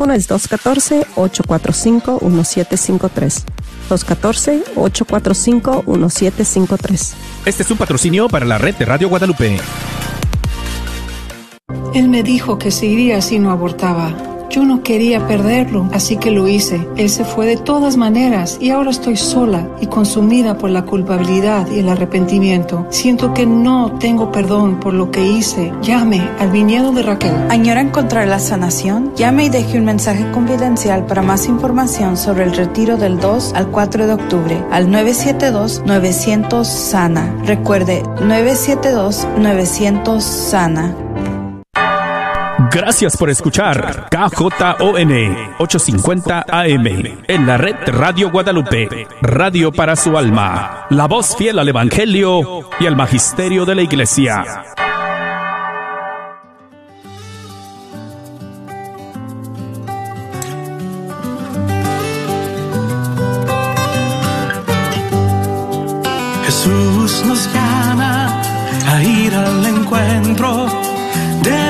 Uno es 214-845-1753. 214-845-1753. Este es un patrocinio para la red de Radio Guadalupe. Él me dijo que se iría si no abortaba. Yo no quería perderlo, así que lo hice. Él se fue de todas maneras y ahora estoy sola y consumida por la culpabilidad y el arrepentimiento. Siento que no tengo perdón por lo que hice. Llame al viñedo de Raquel. ¿Añora encontrar la sanación? Llame y deje un mensaje confidencial para más información sobre el retiro del 2 al 4 de octubre al 972-900 Sana. Recuerde, 972-900 Sana. Gracias por escuchar KJON 850 AM en la red Radio Guadalupe, radio para su alma, la voz fiel al Evangelio y al Magisterio de la Iglesia. Jesús nos llama a ir al encuentro de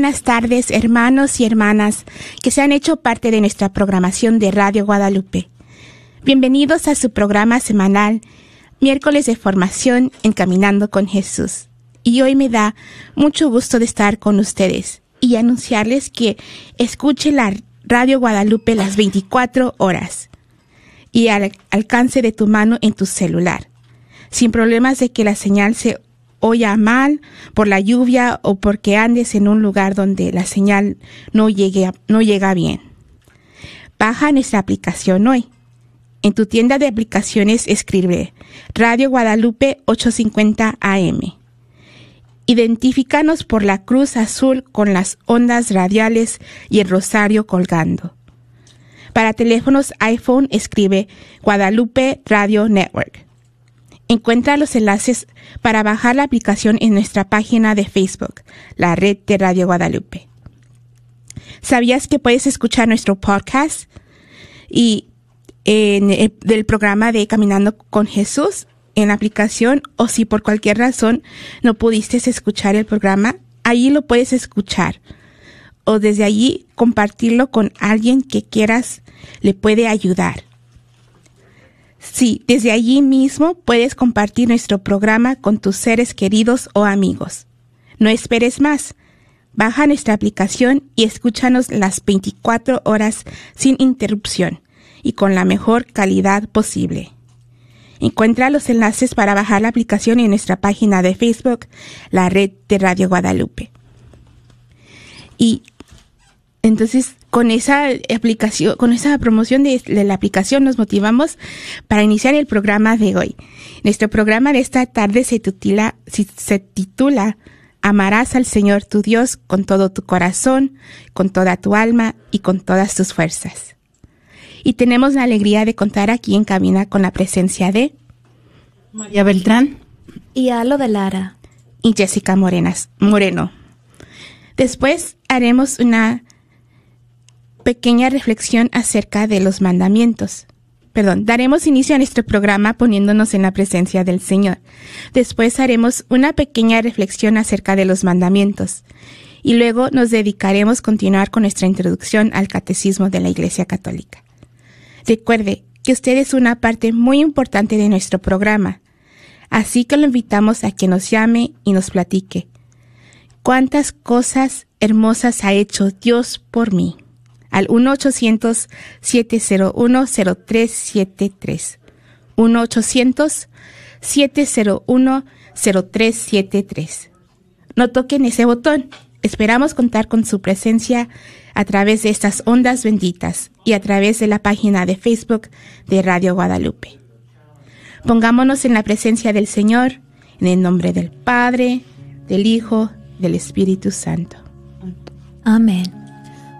buenas tardes, hermanos y hermanas que se han hecho parte de nuestra programación de Radio Guadalupe. Bienvenidos a su programa semanal, miércoles de formación en Caminando con Jesús. Y hoy me da mucho gusto de estar con ustedes y anunciarles que escuche la Radio Guadalupe las 24 horas y al alcance de tu mano en tu celular, sin problemas de que la señal se oya mal por la lluvia o porque andes en un lugar donde la señal no, llegue no llega bien. Baja nuestra aplicación hoy. En tu tienda de aplicaciones escribe Radio Guadalupe 850 AM. Identifícanos por la cruz azul con las ondas radiales y el rosario colgando. Para teléfonos iPhone escribe Guadalupe Radio Network. Encuentra los enlaces para bajar la aplicación en nuestra página de Facebook, la red de Radio Guadalupe. ¿Sabías que puedes escuchar nuestro podcast y en el- del programa de Caminando con Jesús en aplicación o si por cualquier razón no pudiste escuchar el programa, ahí lo puedes escuchar o desde allí compartirlo con alguien que quieras le puede ayudar. Sí, desde allí mismo puedes compartir nuestro programa con tus seres queridos o amigos. No esperes más. Baja nuestra aplicación y escúchanos las 24 horas sin interrupción y con la mejor calidad posible. Encuentra los enlaces para bajar la aplicación en nuestra página de Facebook, la red de Radio Guadalupe. Y entonces, con esa aplicación, con esa promoción de, de la aplicación, nos motivamos para iniciar el programa de hoy. Nuestro programa de esta tarde se titula, se titula Amarás al Señor tu Dios con todo tu corazón, con toda tu alma y con todas tus fuerzas. Y tenemos la alegría de contar aquí en cabina con la presencia de María Beltrán y Alo de Lara y Jessica Morenas, Moreno. Después haremos una pequeña reflexión acerca de los mandamientos. Perdón, daremos inicio a nuestro programa poniéndonos en la presencia del Señor. Después haremos una pequeña reflexión acerca de los mandamientos. Y luego nos dedicaremos a continuar con nuestra introducción al catecismo de la Iglesia Católica. Recuerde que usted es una parte muy importante de nuestro programa, así que lo invitamos a que nos llame y nos platique. ¿Cuántas cosas hermosas ha hecho Dios por mí? Al 1-800-701-0373. 1-800-701-0373. No toquen ese botón. Esperamos contar con su presencia a través de estas ondas benditas y a través de la página de Facebook de Radio Guadalupe. Pongámonos en la presencia del Señor, en el nombre del Padre, del Hijo, del Espíritu Santo. Amén.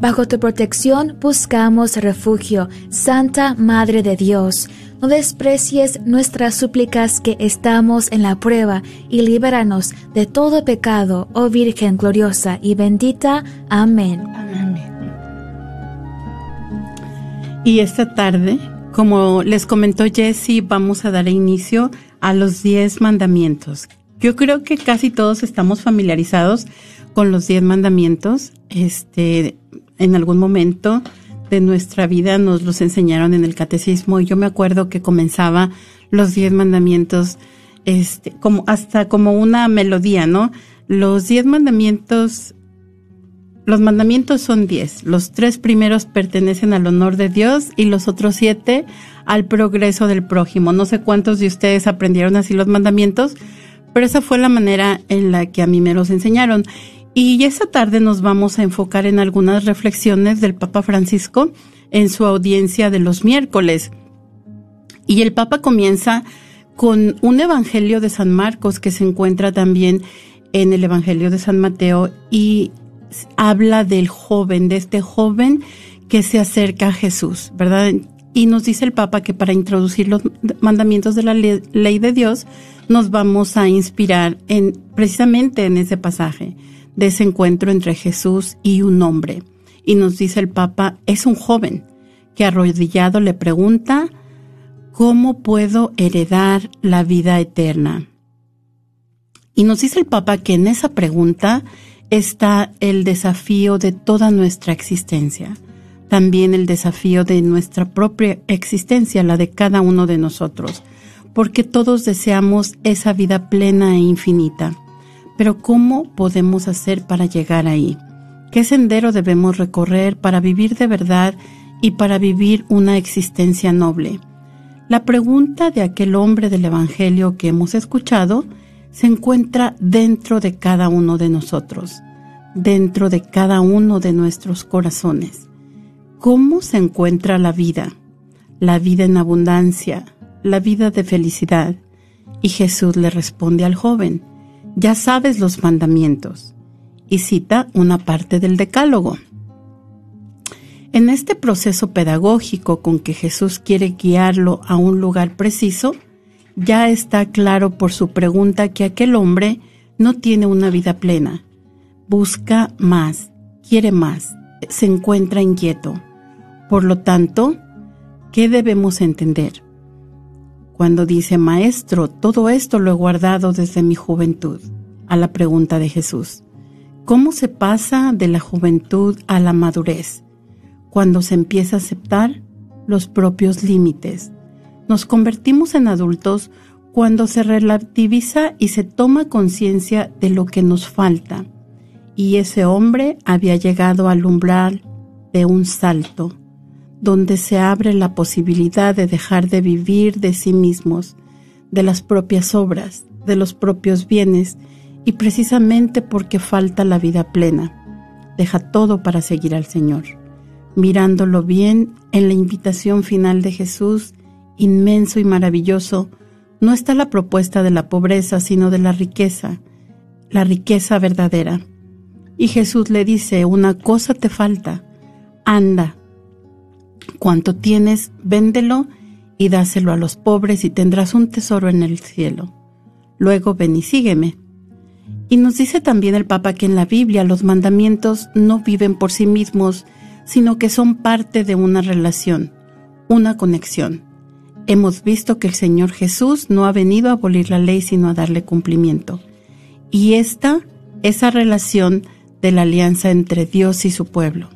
Bajo tu protección buscamos refugio, Santa Madre de Dios. No desprecies nuestras súplicas que estamos en la prueba y libéranos de todo pecado, oh Virgen gloriosa y bendita. Amén. Y esta tarde, como les comentó Jessie, vamos a dar inicio a los diez mandamientos. Yo creo que casi todos estamos familiarizados con los diez mandamientos. Este, en algún momento de nuestra vida nos los enseñaron en el catecismo y yo me acuerdo que comenzaba los diez mandamientos, este, como hasta como una melodía, ¿no? Los diez mandamientos los mandamientos son diez. Los tres primeros pertenecen al honor de Dios y los otros siete al progreso del prójimo. No sé cuántos de ustedes aprendieron así los mandamientos, pero esa fue la manera en la que a mí me los enseñaron. Y esta tarde nos vamos a enfocar en algunas reflexiones del Papa Francisco en su audiencia de los miércoles. Y el Papa comienza con un Evangelio de San Marcos que se encuentra también en el Evangelio de San Mateo y habla del joven, de este joven que se acerca a Jesús, ¿verdad? Y nos dice el Papa que para introducir los mandamientos de la ley de Dios nos vamos a inspirar en precisamente en ese pasaje de ese encuentro entre Jesús y un hombre. Y nos dice el Papa, es un joven que arrodillado le pregunta, ¿cómo puedo heredar la vida eterna? Y nos dice el Papa que en esa pregunta está el desafío de toda nuestra existencia, también el desafío de nuestra propia existencia, la de cada uno de nosotros, porque todos deseamos esa vida plena e infinita. Pero ¿cómo podemos hacer para llegar ahí? ¿Qué sendero debemos recorrer para vivir de verdad y para vivir una existencia noble? La pregunta de aquel hombre del Evangelio que hemos escuchado se encuentra dentro de cada uno de nosotros, dentro de cada uno de nuestros corazones. ¿Cómo se encuentra la vida? La vida en abundancia, la vida de felicidad. Y Jesús le responde al joven, ya sabes los mandamientos, y cita una parte del decálogo. En este proceso pedagógico con que Jesús quiere guiarlo a un lugar preciso, ya está claro por su pregunta que aquel hombre no tiene una vida plena. Busca más, quiere más, se encuentra inquieto. Por lo tanto, ¿qué debemos entender? Cuando dice, Maestro, todo esto lo he guardado desde mi juventud, a la pregunta de Jesús. ¿Cómo se pasa de la juventud a la madurez? Cuando se empieza a aceptar los propios límites. Nos convertimos en adultos cuando se relativiza y se toma conciencia de lo que nos falta. Y ese hombre había llegado al umbral de un salto, donde se abre la posibilidad de dejar de vivir de sí mismos, de las propias obras, de los propios bienes, y precisamente porque falta la vida plena, deja todo para seguir al Señor. Mirándolo bien en la invitación final de Jesús, inmenso y maravilloso, no está la propuesta de la pobreza, sino de la riqueza, la riqueza verdadera. Y Jesús le dice, una cosa te falta, anda, cuanto tienes, véndelo y dáselo a los pobres y tendrás un tesoro en el cielo. Luego ven y sígueme. Y nos dice también el Papa que en la Biblia los mandamientos no viven por sí mismos, sino que son parte de una relación, una conexión. Hemos visto que el Señor Jesús no ha venido a abolir la ley, sino a darle cumplimiento. Y esta, esa relación de la alianza entre Dios y su pueblo.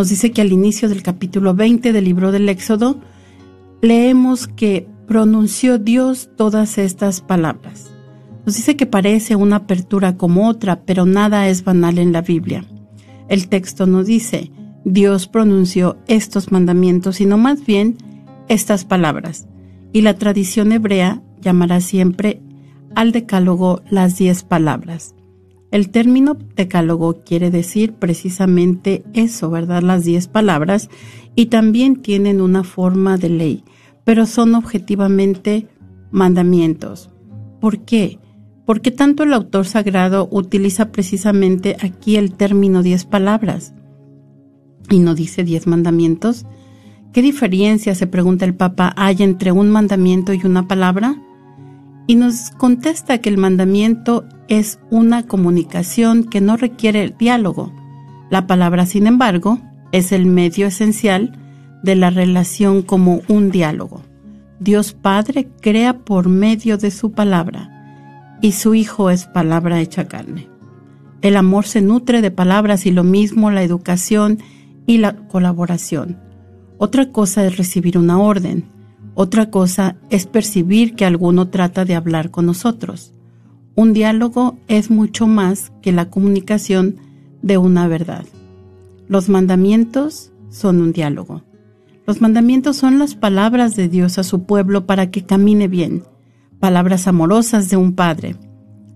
Nos dice que al inicio del capítulo 20 del libro del Éxodo, leemos que pronunció Dios todas estas palabras. Nos dice que parece una apertura como otra, pero nada es banal en la Biblia. El texto no dice, Dios pronunció estos mandamientos, sino más bien estas palabras. Y la tradición hebrea llamará siempre al decálogo las diez palabras. El término decálogo quiere decir precisamente eso, ¿verdad? Las diez palabras y también tienen una forma de ley, pero son objetivamente mandamientos. ¿Por qué? Porque tanto el autor sagrado utiliza precisamente aquí el término diez palabras y no dice diez mandamientos. ¿Qué diferencia, se pregunta el Papa, hay entre un mandamiento y una palabra? Y nos contesta que el mandamiento es una comunicación que no requiere diálogo. La palabra, sin embargo, es el medio esencial de la relación como un diálogo. Dios Padre crea por medio de su palabra y su Hijo es palabra hecha carne. El amor se nutre de palabras y lo mismo la educación y la colaboración. Otra cosa es recibir una orden, otra cosa es percibir que alguno trata de hablar con nosotros. Un diálogo es mucho más que la comunicación de una verdad. Los mandamientos son un diálogo. Los mandamientos son las palabras de Dios a su pueblo para que camine bien, palabras amorosas de un padre.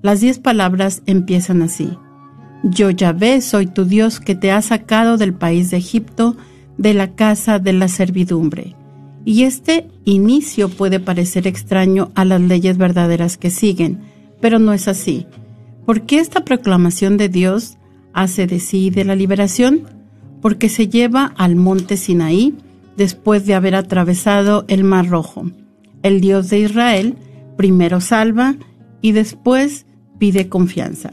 Las diez palabras empiezan así. Yo Yahvé soy tu Dios que te ha sacado del país de Egipto, de la casa de la servidumbre. Y este inicio puede parecer extraño a las leyes verdaderas que siguen, pero no es así. ¿Por qué esta proclamación de Dios hace de sí de la liberación? Porque se lleva al monte Sinaí después de haber atravesado el Mar Rojo. El Dios de Israel primero salva y después pide confianza.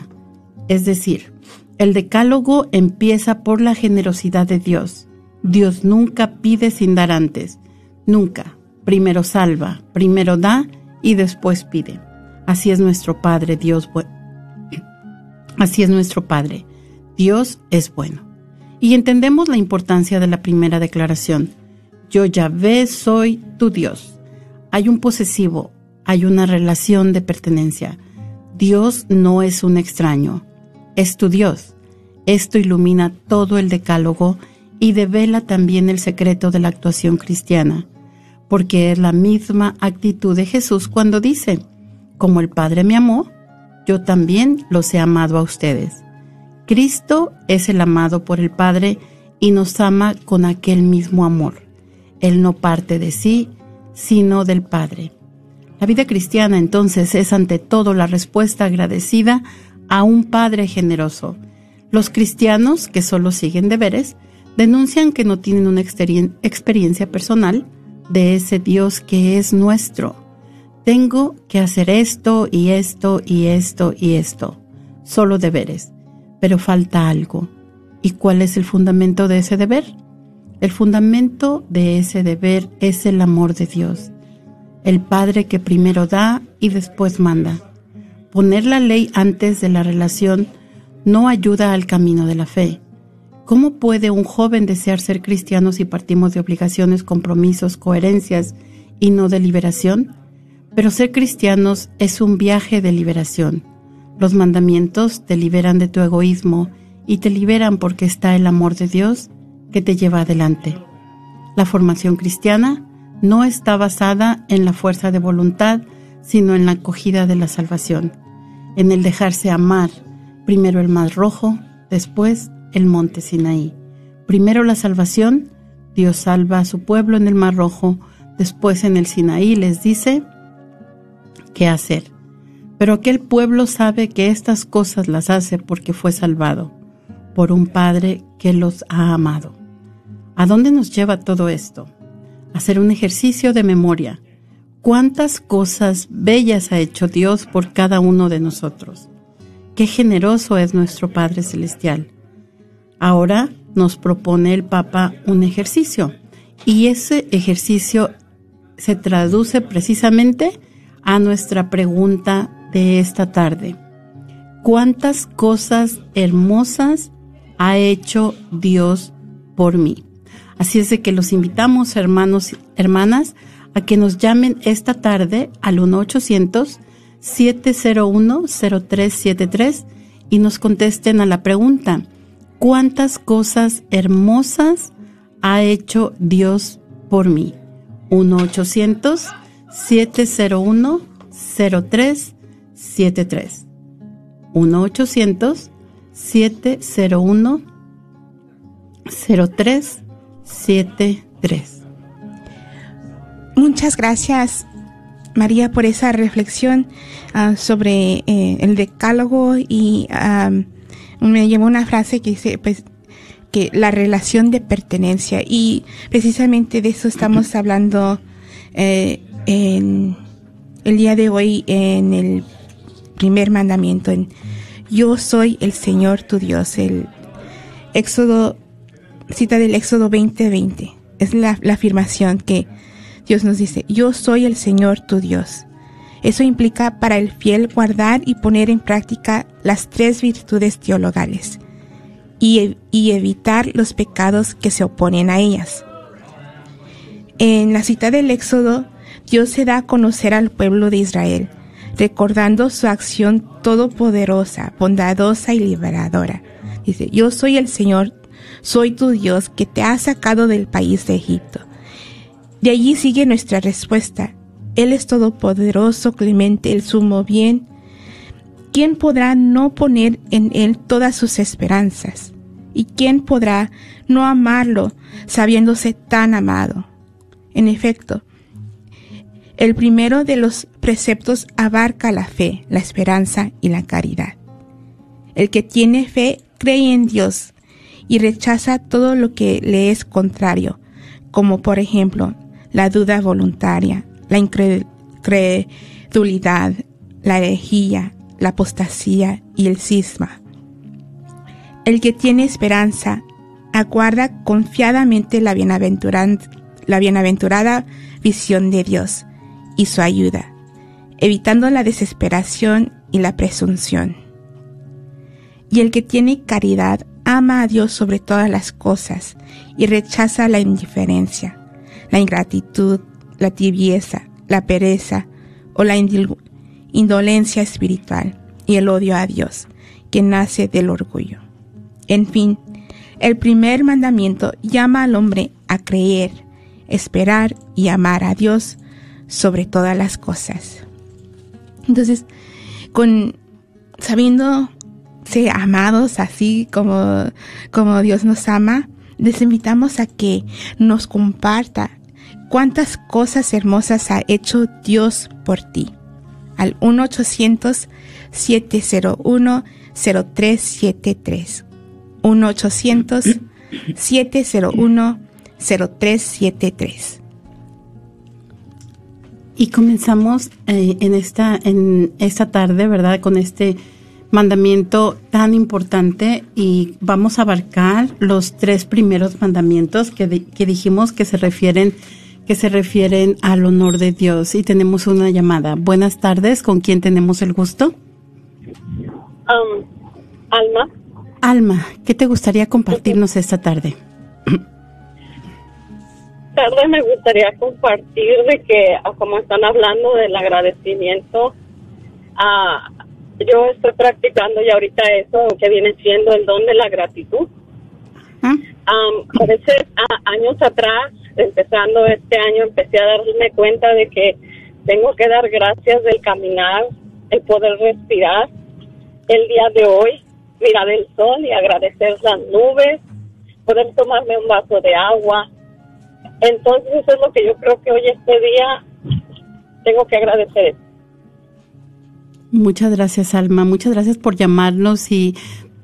Es decir, el decálogo empieza por la generosidad de Dios. Dios nunca pide sin dar antes, nunca. Primero salva, primero da y después pide. Así es nuestro Padre, Dios. Así es nuestro Padre. Dios es bueno. Y entendemos la importancia de la primera declaración. Yo Yahvé soy tu Dios. Hay un posesivo, hay una relación de pertenencia. Dios no es un extraño es tu Dios. Esto ilumina todo el decálogo y devela también el secreto de la actuación cristiana, porque es la misma actitud de Jesús cuando dice, como el Padre me amó, yo también los he amado a ustedes. Cristo es el amado por el Padre y nos ama con aquel mismo amor. Él no parte de sí, sino del Padre. La vida cristiana entonces es ante todo la respuesta agradecida a un Padre generoso. Los cristianos, que solo siguen deberes, denuncian que no tienen una experiencia personal de ese Dios que es nuestro. Tengo que hacer esto y esto y esto y esto. Solo deberes. Pero falta algo. ¿Y cuál es el fundamento de ese deber? El fundamento de ese deber es el amor de Dios, el Padre que primero da y después manda. Poner la ley antes de la relación no ayuda al camino de la fe. ¿Cómo puede un joven desear ser cristiano si partimos de obligaciones, compromisos, coherencias y no de liberación? Pero ser cristianos es un viaje de liberación. Los mandamientos te liberan de tu egoísmo y te liberan porque está el amor de Dios que te lleva adelante. La formación cristiana no está basada en la fuerza de voluntad, sino en la acogida de la salvación, en el dejarse amar, primero el mar rojo, después el monte Sinaí. Primero la salvación, Dios salva a su pueblo en el mar rojo, después en el Sinaí les dice qué hacer. Pero aquel pueblo sabe que estas cosas las hace porque fue salvado por un Padre que los ha amado. ¿A dónde nos lleva todo esto? Hacer un ejercicio de memoria. ¿Cuántas cosas bellas ha hecho Dios por cada uno de nosotros? Qué generoso es nuestro Padre Celestial. Ahora nos propone el Papa un ejercicio y ese ejercicio se traduce precisamente a nuestra pregunta de esta tarde. ¿Cuántas cosas hermosas ha hecho Dios por mí? Así es de que los invitamos, hermanos y hermanas, a que nos llamen esta tarde al 1-800-701-0373 y nos contesten a la pregunta, ¿cuántas cosas hermosas ha hecho Dios por mí? 1-800-701-0373. 1-800-701-0373. Muchas gracias, María, por esa reflexión ah, sobre eh, el decálogo y ah, me llevó una frase que dice, pues, que la relación de pertenencia y precisamente de eso estamos hablando eh, en el día de hoy en el primer mandamiento en yo soy el Señor tu Dios el Éxodo cita del Éxodo 20:20 es la, la afirmación que Dios nos dice yo soy el Señor tu Dios eso implica para el fiel guardar y poner en práctica las tres virtudes teologales y, evitar los pecados que se oponen a ellas. En la cita del Éxodo, Dios se da a conocer al pueblo de Israel, recordando su acción todopoderosa, bondadosa y liberadora. Dice, yo soy el Señor, soy tu Dios que te ha sacado del país de Egipto. De allí sigue nuestra respuesta. Él es todopoderoso, clemente, el sumo bien. ¿Quién podrá no poner en Él todas sus esperanzas? ¿Y quién podrá no amarlo sabiéndose tan amado? En efecto, el primero de los preceptos abarca la fe, la esperanza y la caridad. El que tiene fe cree en Dios y rechaza todo lo que le es contrario, como por ejemplo la duda voluntaria, la incredulidad, la herejía, la apostasía y el cisma. El que tiene esperanza aguarda confiadamente la, la bienaventurada visión de Dios y su ayuda, evitando la desesperación y la presunción. Y el que tiene caridad ama a Dios sobre todas las cosas y rechaza la indiferencia, la ingratitud, la tibieza, la pereza o la indolencia espiritual y el odio a Dios, que nace del orgullo. En fin, el primer mandamiento llama al hombre a creer, esperar y amar a Dios sobre todas las cosas. Entonces, con sabiendo ser amados así como, como Dios nos ama, les invitamos a que nos comparta cuántas cosas hermosas ha hecho Dios por ti. Al 1-800-701-0373. 1-800-701-0373. Y comenzamos eh, en, esta, en esta tarde, ¿verdad? Con este mandamiento tan importante y vamos a abarcar los tres primeros mandamientos que, di- que dijimos que se refieren que se refieren al honor de Dios y tenemos una llamada. Buenas tardes, ¿con quién tenemos el gusto? Um, Alma, Alma, ¿qué te gustaría compartirnos esta tarde? tarde me gustaría compartir de que, ah, como están hablando del agradecimiento, ah, yo estoy practicando ya ahorita eso que viene siendo el don de la gratitud. ¿Ah? Um, a veces, a- años atrás, empezando este año, empecé a darme cuenta de que tengo que dar gracias del caminar, el poder respirar, el día de hoy, mirar el sol y agradecer las nubes, poder tomarme un vaso de agua. Entonces, eso es lo que yo creo que hoy, este día, tengo que agradecer. Muchas gracias, Alma. Muchas gracias por llamarnos y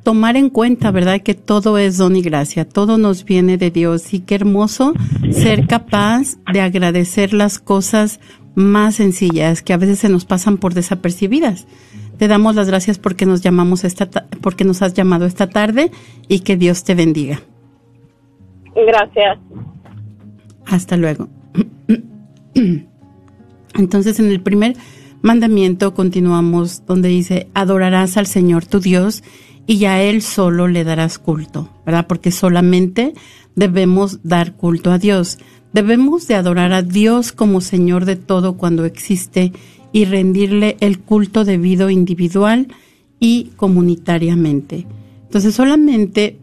tomar en cuenta, ¿verdad? Que todo es don y gracia, todo nos viene de Dios y qué hermoso ser capaz de agradecer las cosas más sencillas que a veces se nos pasan por desapercibidas. Te damos las gracias porque nos llamamos esta ta- porque nos has llamado esta tarde y que Dios te bendiga. Gracias. Hasta luego. Entonces, en el primer mandamiento continuamos donde dice, adorarás al Señor tu Dios y a Él solo le darás culto, ¿verdad? Porque solamente debemos dar culto a Dios. Debemos de adorar a Dios como Señor de todo cuando existe y rendirle el culto debido individual y comunitariamente. Entonces solamente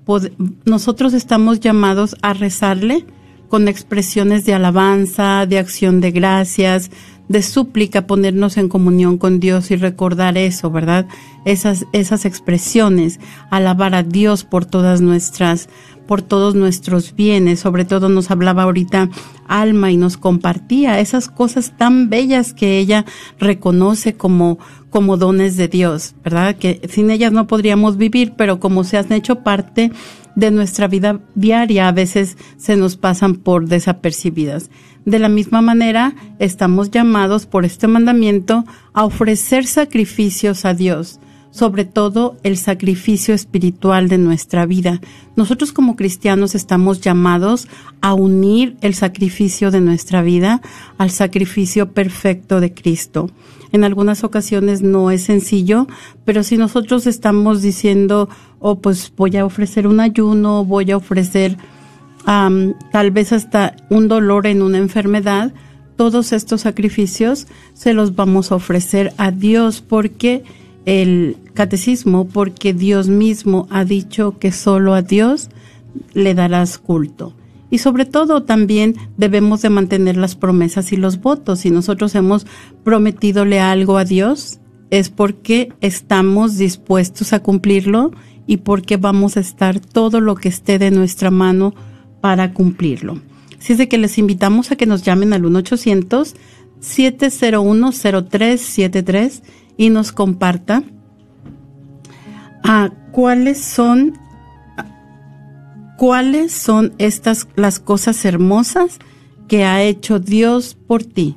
nosotros estamos llamados a rezarle con expresiones de alabanza, de acción de gracias, de súplica, ponernos en comunión con Dios y recordar eso, ¿verdad? Esas, esas expresiones, alabar a Dios por todas nuestras, por todos nuestros bienes, sobre todo nos hablaba ahorita Alma y nos compartía esas cosas tan bellas que ella reconoce como, como dones de Dios, ¿verdad? Que sin ellas no podríamos vivir, pero como se han hecho parte de nuestra vida diaria, a veces se nos pasan por desapercibidas. De la misma manera, estamos llamados por este mandamiento a ofrecer sacrificios a Dios, sobre todo el sacrificio espiritual de nuestra vida. Nosotros como cristianos estamos llamados a unir el sacrificio de nuestra vida al sacrificio perfecto de Cristo. En algunas ocasiones no es sencillo, pero si nosotros estamos diciendo, oh, pues voy a ofrecer un ayuno, voy a ofrecer tal vez hasta un dolor en una enfermedad, todos estos sacrificios se los vamos a ofrecer a Dios porque el catecismo, porque Dios mismo ha dicho que solo a Dios le darás culto. Y sobre todo también debemos de mantener las promesas y los votos. Si nosotros hemos prometidole algo a Dios, es porque estamos dispuestos a cumplirlo y porque vamos a estar todo lo que esté de nuestra mano para cumplirlo. Así es de que les invitamos a que nos llamen al 1-800-701-0373 y nos comparta a cuáles son cuáles son estas las cosas hermosas que ha hecho Dios por ti.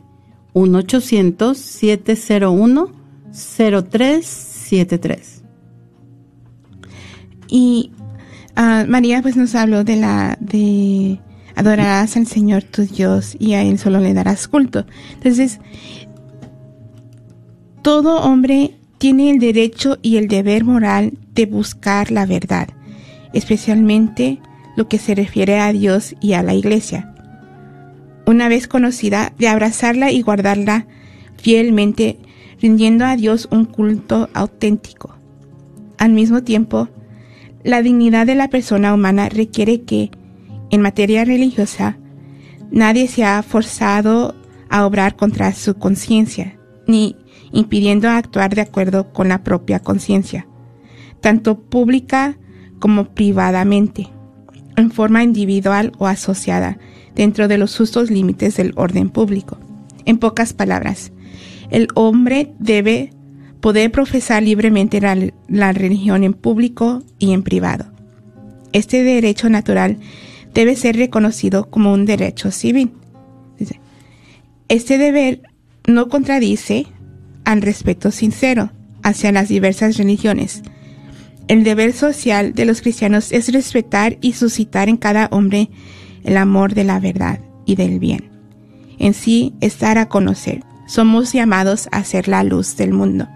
1-800-701-0373. Y ah, María pues nos habló de la de adorarás al Señor tu Dios y a él solo le darás culto. Entonces, todo hombre tiene el derecho y el deber moral de buscar la verdad, especialmente lo que se refiere a Dios y a la iglesia. Una vez conocida, de abrazarla y guardarla fielmente, rindiendo a Dios un culto auténtico. Al mismo tiempo, la dignidad de la persona humana requiere que, en materia religiosa, nadie sea forzado a obrar contra su conciencia, ni impidiendo actuar de acuerdo con la propia conciencia, tanto pública como privadamente, en forma individual o asociada, dentro de los justos límites del orden público. En pocas palabras, el hombre debe poder profesar libremente la, la religión en público y en privado. Este derecho natural debe ser reconocido como un derecho civil. Este deber no contradice al respeto sincero hacia las diversas religiones. El deber social de los cristianos es respetar y suscitar en cada hombre el amor de la verdad y del bien. En sí, estar a conocer. Somos llamados a ser la luz del mundo.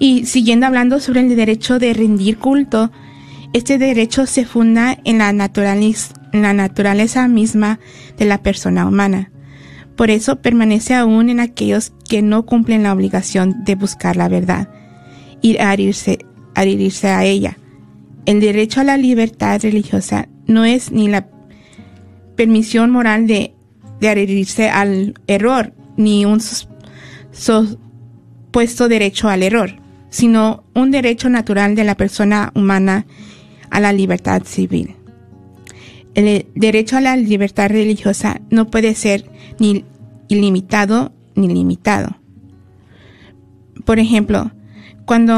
Y siguiendo hablando sobre el derecho de rendir culto, este derecho se funda en la, en la naturaleza misma de la persona humana. Por eso permanece aún en aquellos que no cumplen la obligación de buscar la verdad y adherirse, adherirse a ella. El derecho a la libertad religiosa no es ni la permisión moral de, de adherirse al error, ni un supuesto derecho al error, sino un derecho natural de la persona humana a la libertad civil. El derecho a la libertad religiosa no puede ser ni ilimitado ni limitado. Por ejemplo, cuando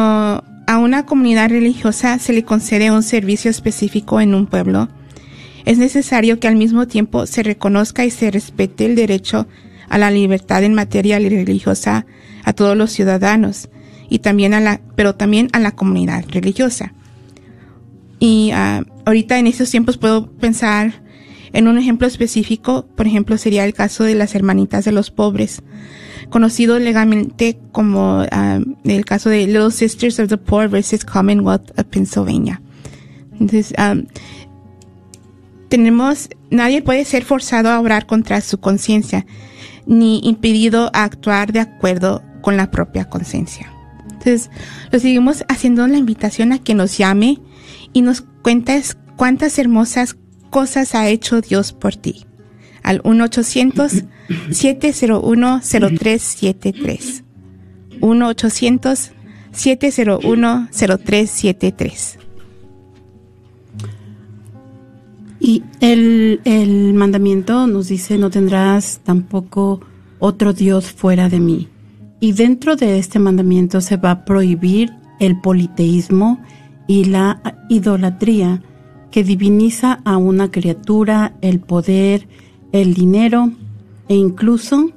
a una comunidad religiosa se le concede un servicio específico en un pueblo, es necesario que al mismo tiempo se reconozca y se respete el derecho a la libertad en materia religiosa a todos los ciudadanos y también a la, pero también a la comunidad religiosa. Y ah, ahorita en estos tiempos puedo pensar en un ejemplo específico, por ejemplo, sería el caso de las hermanitas de los pobres, conocido legalmente como ah, el caso de Little Sisters of the Poor versus Commonwealth of Pennsylvania. Entonces, ah, tenemos, nadie puede ser forzado a obrar contra su conciencia, ni impedido a actuar de acuerdo con la propia conciencia. Entonces, lo seguimos haciendo la invitación a que nos llame y nos cuentes cuántas hermosas cosas ha hecho Dios por ti. Al 1-800-701-0373. 1-800-701-0373. Y el, el mandamiento nos dice, no tendrás tampoco otro Dios fuera de mí. Y dentro de este mandamiento se va a prohibir el politeísmo y la idolatría que diviniza a una criatura, el poder, el dinero e incluso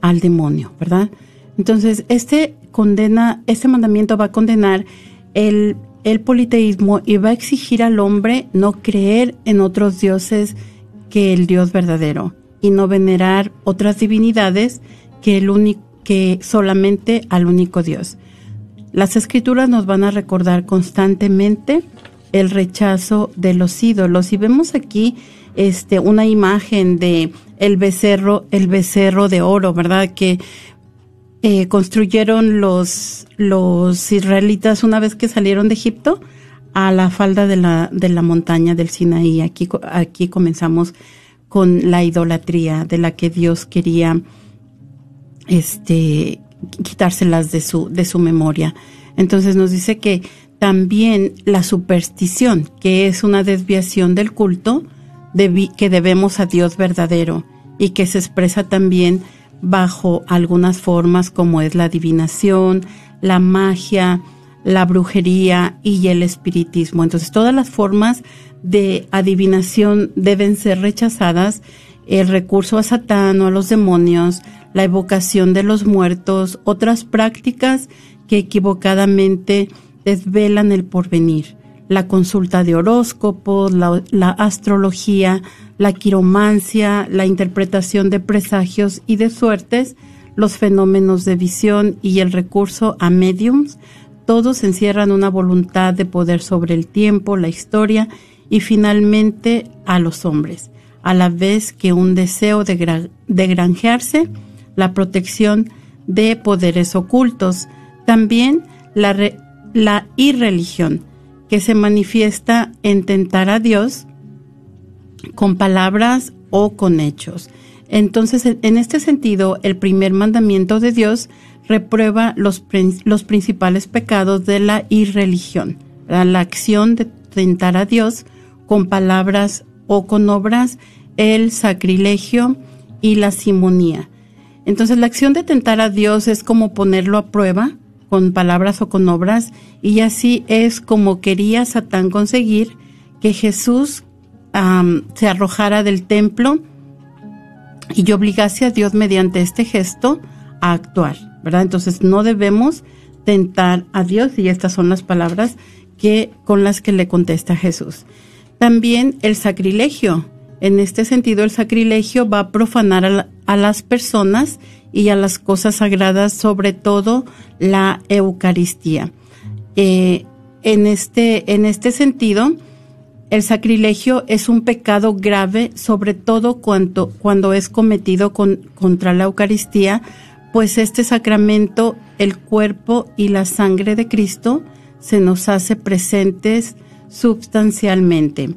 al demonio, ¿verdad? Entonces, este condena, este mandamiento va a condenar el politeísmo y va a exigir al hombre no creer en otros dioses que el Dios verdadero y no venerar otras divinidades que el único que solamente al único Dios. Las escrituras nos van a recordar constantemente el rechazo de los ídolos y vemos aquí este una imagen de el becerro, el becerro de oro, ¿verdad? Que eh, construyeron los, los israelitas una vez que salieron de Egipto a la falda de la, de la montaña del Sinaí. Aquí, aquí comenzamos con la idolatría de la que Dios quería este, quitárselas de su, de su memoria. Entonces nos dice que también la superstición, que es una desviación del culto que debemos a Dios verdadero y que se expresa también bajo algunas formas como es la adivinación, la magia, la brujería y el espiritismo. Entonces todas las formas de adivinación deben ser rechazadas. El recurso a Satán o a los demonios, la evocación de los muertos, otras prácticas que equivocadamente desvelan el porvenir. La consulta de horóscopos, la, astrología, la quiromancia, la interpretación de presagios y de suertes, los fenómenos de visión y el recurso a mediums, todos encierran una voluntad de poder sobre el tiempo, la historia y finalmente a los hombres, a la vez que un deseo de, granjearse, la protección de poderes ocultos, también la, la irreligión, que se manifiesta en tentar a Dios, con palabras o con hechos. Entonces, en este sentido, el primer mandamiento de Dios reprueba los, los principales pecados de la irreligión, la acción de tentar a Dios con palabras o con obras, el sacrilegio y la simonía. Entonces, la acción de tentar a Dios es como ponerlo a prueba con palabras o con obras, y así es como quería Satán conseguir que Jesús se arrojara del templo y obligase a Dios mediante este gesto a actuar. ¿verdad? Entonces no debemos tentar a Dios y estas son las palabras que con las que le contesta Jesús. También el sacrilegio. En este sentido, el sacrilegio va a profanar a, a las personas y a las cosas sagradas, sobre todo la Eucaristía. Eh, en, este, en este sentido, el sacrilegio es un pecado grave, sobre todo cuando, cuando es cometido con, contra la Eucaristía, pues este sacramento, el cuerpo y la sangre de Cristo, se nos hace presentes sustancialmente.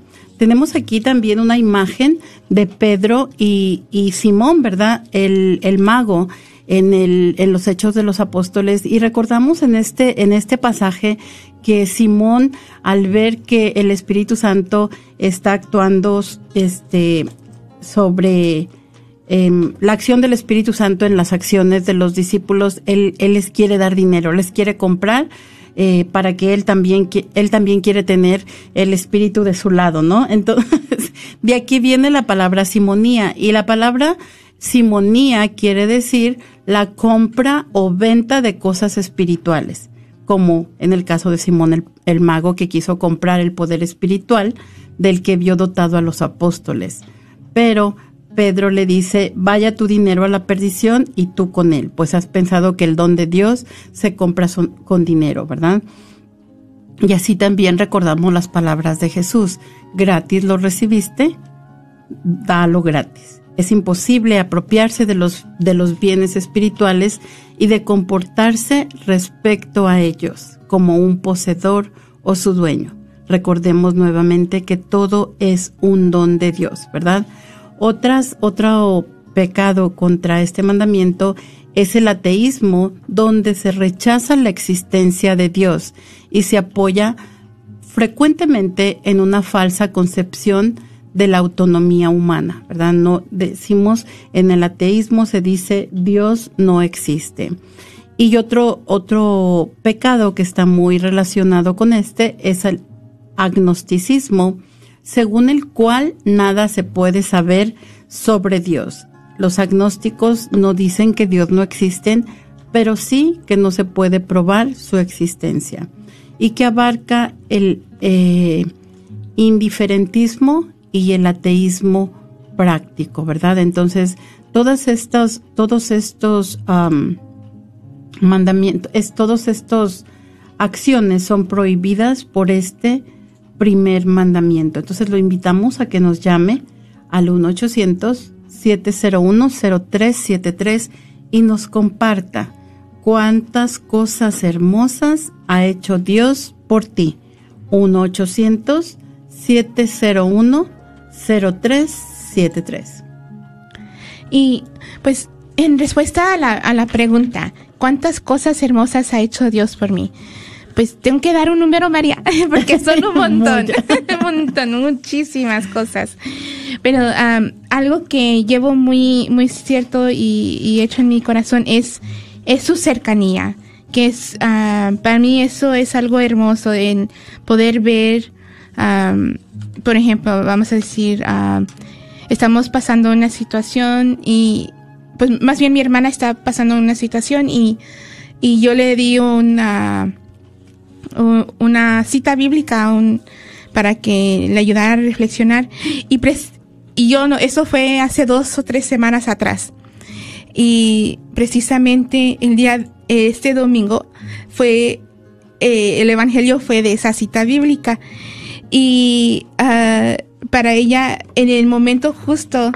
Tenemos aquí también una imagen de Pedro y, Simón, ¿verdad? El, mago en, el, en los Hechos de los Apóstoles y recordamos en este, en este pasaje que Simón, al ver que el Espíritu Santo está actuando este, sobre em, la acción del Espíritu Santo en las acciones de los discípulos, él les quiere dar dinero, les quiere comprar eh, para que él también, él también quiere tener el espíritu de su lado, ¿no? Entonces, de aquí viene la palabra simonía y la palabra simonía quiere decir la compra o venta de cosas espirituales, como en el caso de Simón el, el mago que quiso comprar el poder espiritual del que vio dotado a los apóstoles. Pero Pedro le dice, vaya tu dinero a la perdición y tú con él, pues has pensado que el don de Dios se compra con dinero, ¿verdad? Y así también recordamos las palabras de Jesús, gratis lo recibiste, dalo gratis. Es imposible apropiarse de los, de los bienes espirituales y de comportarse respecto a ellos como un poseedor o su dueño. Recordemos nuevamente que todo es un don de Dios, ¿verdad? Otras, otro pecado contra este mandamiento es el ateísmo, donde se rechaza la existencia de Dios y se apoya frecuentemente en una falsa concepción de la autonomía humana, ¿verdad? No decimos en el ateísmo se dice Dios no existe. Y otro otro pecado que está muy relacionado con este es el agnosticismo, según el cual nada se puede saber sobre Dios. Los agnósticos no dicen que Dios no existe, pero sí que no se puede probar su existencia y que abarca el eh, indiferentismo y el ateísmo práctico, ¿verdad? Entonces, todas estas, todos estos mandamientos, todos acciones son prohibidas por este primer mandamiento. Entonces lo invitamos a que nos llame al 1-800-701-0373 y nos comparta cuántas cosas hermosas ha hecho Dios por ti. 1-800-701-0373. Y pues en respuesta a la, a la pregunta, ¿cuántas cosas hermosas ha hecho Dios por mí? Pues tengo que dar un número, María, porque son un montón, un montón, muchísimas cosas. Pero algo que llevo muy, muy cierto y, hecho en mi corazón es, es su cercanía, que es, para mí eso es algo hermoso en poder ver, por ejemplo, vamos a decir, estamos pasando una situación y, pues más bien mi hermana está pasando una situación y, y yo le di una, una cita bíblica un, para que le ayudara a reflexionar y, y yo no, eso fue hace dos o tres semanas atrás. Y precisamente el día, este domingo, fue, eh, el evangelio fue de esa cita bíblica. Y uh, para ella, en el momento justo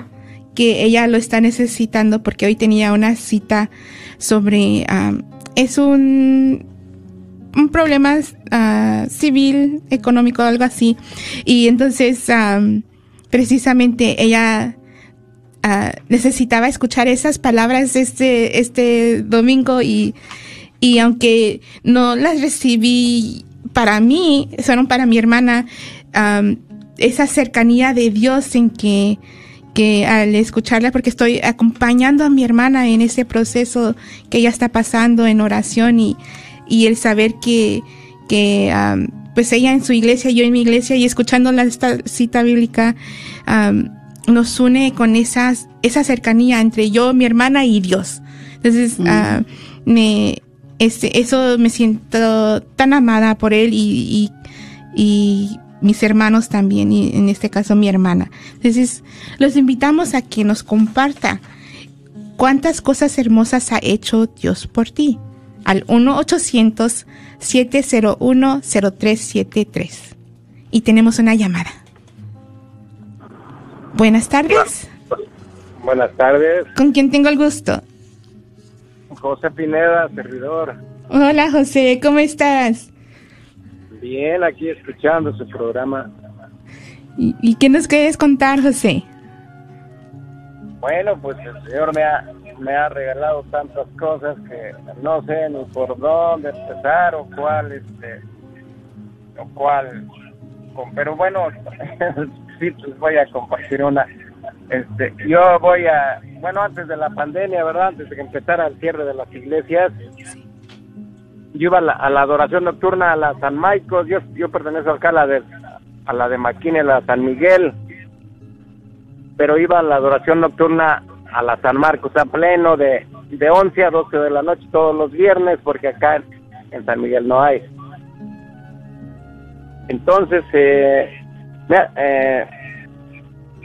que ella lo está necesitando, porque hoy tenía una cita sobre, um, es un un problema uh, civil, económico, algo así. Y entonces, um, precisamente ella uh, necesitaba escuchar esas palabras este, este domingo y, y aunque no las recibí para mí, fueron para mi hermana, um, esa cercanía de Dios en que, que al escucharla, porque estoy acompañando a mi hermana en ese proceso que ella está pasando en oración y, y el saber que, que pues ella en su iglesia, yo en mi iglesia y escuchando la esta cita bíblica nos une con esas, esa cercanía entre yo, mi hermana y Dios. Entonces, me, este, eso me siento tan amada por él y, y, y mis hermanos también, y en este caso mi hermana. Entonces, los invitamos a que nos comparta cuántas cosas hermosas ha hecho Dios por ti al 1-800-701-0373. Y tenemos una llamada. Buenas tardes. Buenas tardes, ¿Con quién tengo el gusto? José Pineda, servidor. Hola José, ¿cómo estás? Bien, aquí escuchando su programa. ¿Y, y qué nos quieres contar, José? Bueno, pues el Señor me ha, me ha regalado tantas cosas que no sé ni por dónde empezar o cuál, este, o cuál. Pero bueno, sí, les voy a compartir una. Este, yo voy a, bueno, antes de la pandemia, ¿verdad? Antes de que empezara el cierre de las iglesias, yo iba a la, a la adoración nocturna a la San Marcos, yo, yo pertenezco acá a la de, a la de Maquine, la San Miguel, pero iba a la adoración nocturna a la San Marcos a pleno de, de 11 a 12 de la noche todos los viernes, porque acá en, San Miguel no hay. Entonces, eh, eh,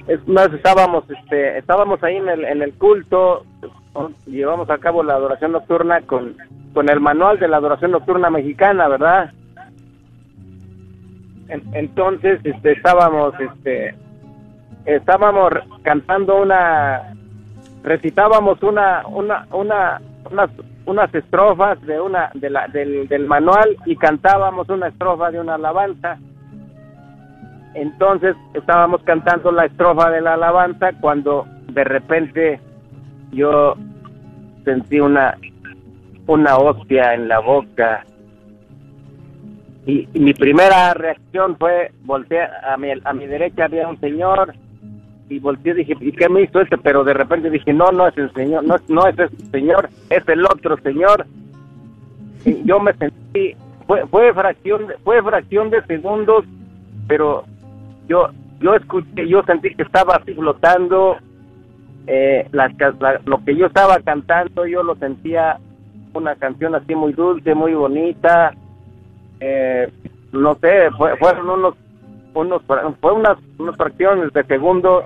es más, estábamos, este, estábamos ahí en el, en el culto, llevamos a cabo la adoración nocturna con, con el manual de la adoración nocturna mexicana, ¿verdad? En- entonces, este, estábamos, este, estábamos cantando una, recitábamos una, una, una, unas, unas estrofas de una, de la, del, del manual y cantábamos una estrofa de una alabanza. Entonces estábamos cantando la estrofa de la alabanza cuando de repente yo sentí una una hostia en la boca y, y mi primera reacción fue voltear a mi, a mi derecha había un señor y volteé y dije ¿y qué me hizo este? pero de repente dije no no es el señor no no es ese señor es el otro señor y yo me sentí fue fue fracción fue fracción de segundos pero yo yo escuché yo sentí que estaba así flotando eh, la- lo que yo estaba cantando yo lo sentía una canción así muy dulce muy bonita eh, no sé fue- fueron unos unos fue unas unas fracciones de segundo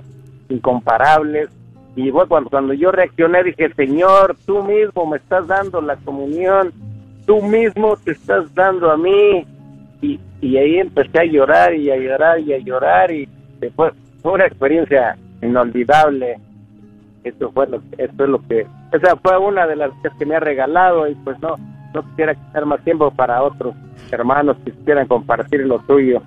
incomparables. Y fue cuando cuando yo reaccioné dije señor tú mismo me estás dando la comunión tú mismo te estás dando a mí y, y ahí empecé a llorar y a llorar y a llorar y fue, fue una experiencia inolvidable. Esto fue lo esto es lo que esa fue una de las que me ha regalado y pues no no quisiera quitar más tiempo para otros hermanos que quisieran compartir lo suyo